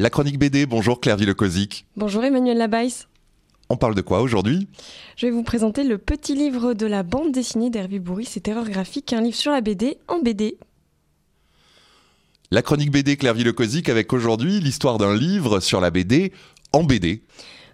La chronique BD, bonjour Claire Villecozic. Bonjour Emmanuel Labaisse. On parle de quoi aujourd'hui? Je vais vous présenter le petit livre de la bande dessinée d'Hervé Bourris et Terreur graphique, un livre sur la BD en BD. La chronique BD Claire Villecozic avec aujourd'hui l'histoire d'un livre sur la BD en BD.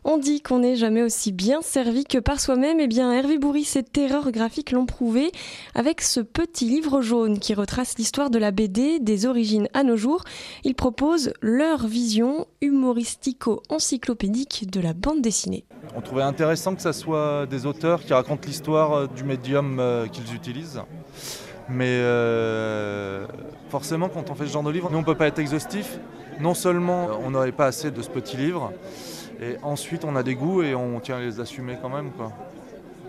On dit qu'on n'est jamais aussi bien servi que par soi-même. Eh bien, Hervé Bourris et Terreur graphique l'ont prouvé avec ce petit livre jaune qui retrace l'histoire de la BD des origines à nos jours. Il propose leur vision humoristico-encyclopédique de la bande dessinée. On trouvait intéressant que ce soit des auteurs qui racontent l'histoire euh, du médium euh, qu'ils utilisent. Mais euh, forcément, quand on fait ce genre de livre, nous, on ne peut pas être exhaustif. Non seulement on n'aurait pas assez de ce petit livre, et ensuite, on a des goûts et on tient à les assumer quand même. Quoi.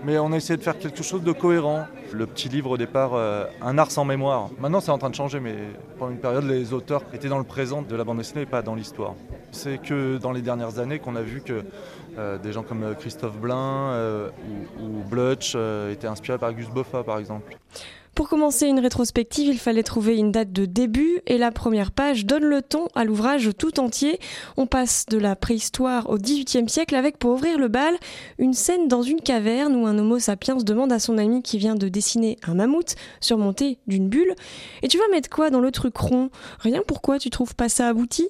Mais on a essayé de faire quelque chose de cohérent. Le petit livre au départ, euh, un art sans mémoire. Maintenant, c'est en train de changer, mais pendant une période, les auteurs étaient dans le présent de la bande dessinée et pas dans l'histoire. C'est que dans les dernières années qu'on a vu que euh, des gens comme euh, Christophe Blain ou, Blutch étaient inspirés par Gus Boffa, par exemple. Pour commencer une rétrospective, il fallait trouver une date de début et la première page donne le ton à l'ouvrage tout entier. On passe de la préhistoire au XVIIIe siècle avec, pour ouvrir le bal, une scène dans une caverne où un homo sapiens demande à son ami qui vient de dessiner un mammouth surmonté d'une bulle. Et tu vas mettre quoi dans le truc rond? Rien, pourquoi tu trouves pas ça abouti?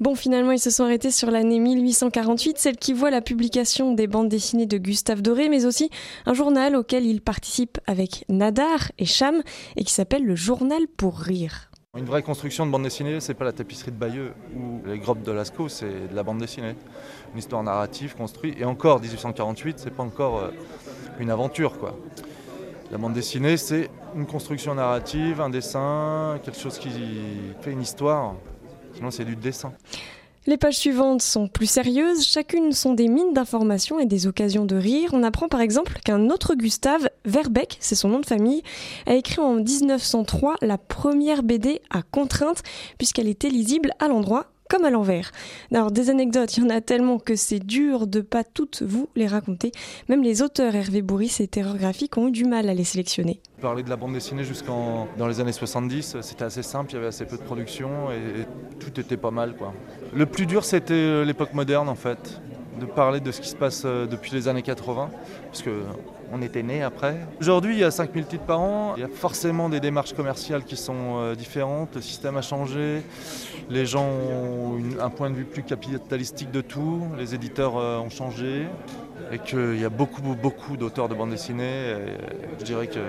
Bon, finalement, ils se sont arrêtés sur l'année 1848, celle qui voit la publication des bandes dessinées de Gustave Doré, mais aussi un journal auquel il participe avec Nadar et Charles et qui s'appelle Le Journal pour rire. Une vraie construction de bande dessinée, c'est pas la tapisserie de Bayeux ou les grottes de Lascaux, c'est de la bande dessinée. Une histoire narrative construite. Et encore, 1848, c'est pas encore euh, une aventure, quoi. La bande dessinée, c'est une construction narrative, un dessin, quelque chose qui fait une histoire. Sinon, c'est du dessin. Les pages suivantes sont plus sérieuses, chacune sont des mines d'informations et des occasions de rire. On apprend par exemple qu'un autre Gustave, Verbeck, c'est son nom de famille, a écrit en 1903 la première BD à contrainte puisqu'elle était lisible à l'endroit comme à l'envers. Alors des anecdotes, il y en a tellement que c'est dur de pas toutes vous les raconter. Même les auteurs Hervé Bourris et Terreur Graphique ont eu du mal à les sélectionner. Parler de la bande dessinée jusqu'en dans les années 70, c'était assez simple, il y avait assez peu de production et, tout était pas mal quoi. Le plus dur c'était euh, l'époque moderne en fait, de parler de ce qui se passe euh, depuis les années 80 parce on était né après. Aujourd'hui, il y a 5000 titres par an. Il y a forcément des démarches commerciales qui sont euh, différentes. Le système a changé. Les gens ont un point de vue plus capitalistique de tout. Les éditeurs euh, ont changé. Et qu'il y a beaucoup, beaucoup d'auteurs de bande dessinée. je dirais que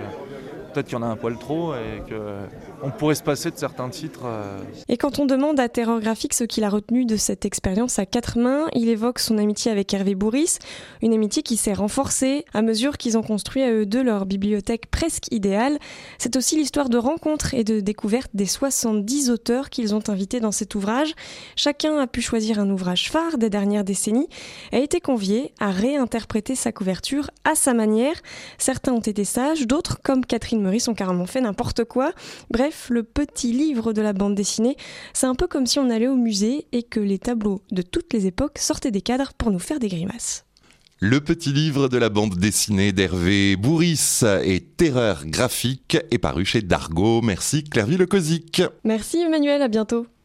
qu'il y en a un poil trop et qu'on pourrait se passer de certains titres. Euh. Et quand on demande à Terror Graphique ce qu'il a retenu de cette expérience à quatre mains, il évoque son amitié avec Hervé Bourris, une amitié qui s'est renforcée à mesure qu'ils ont construit à eux deux leur bibliothèque presque idéale. C'est aussi l'histoire de rencontres et de découvertes des 70 auteurs qu'ils ont invités dans cet ouvrage. Chacun a pu choisir un ouvrage phare des dernières décennies et a été convié à réinterpréter sa couverture à sa manière. Certains ont été sages, d'autres, comme Catherine Meurice, ont carrément fait n'importe quoi. Bref, le petit livre de la bande dessinée, c'est un peu comme si on allait au musée et que les tableaux de toutes les époques sortaient des cadres pour nous faire des grimaces. Le petit livre de la bande dessinée d'Hervé Bourris et Terreur graphique est paru chez Dargo. Merci Clairvy Le Merci Emmanuel, à bientôt.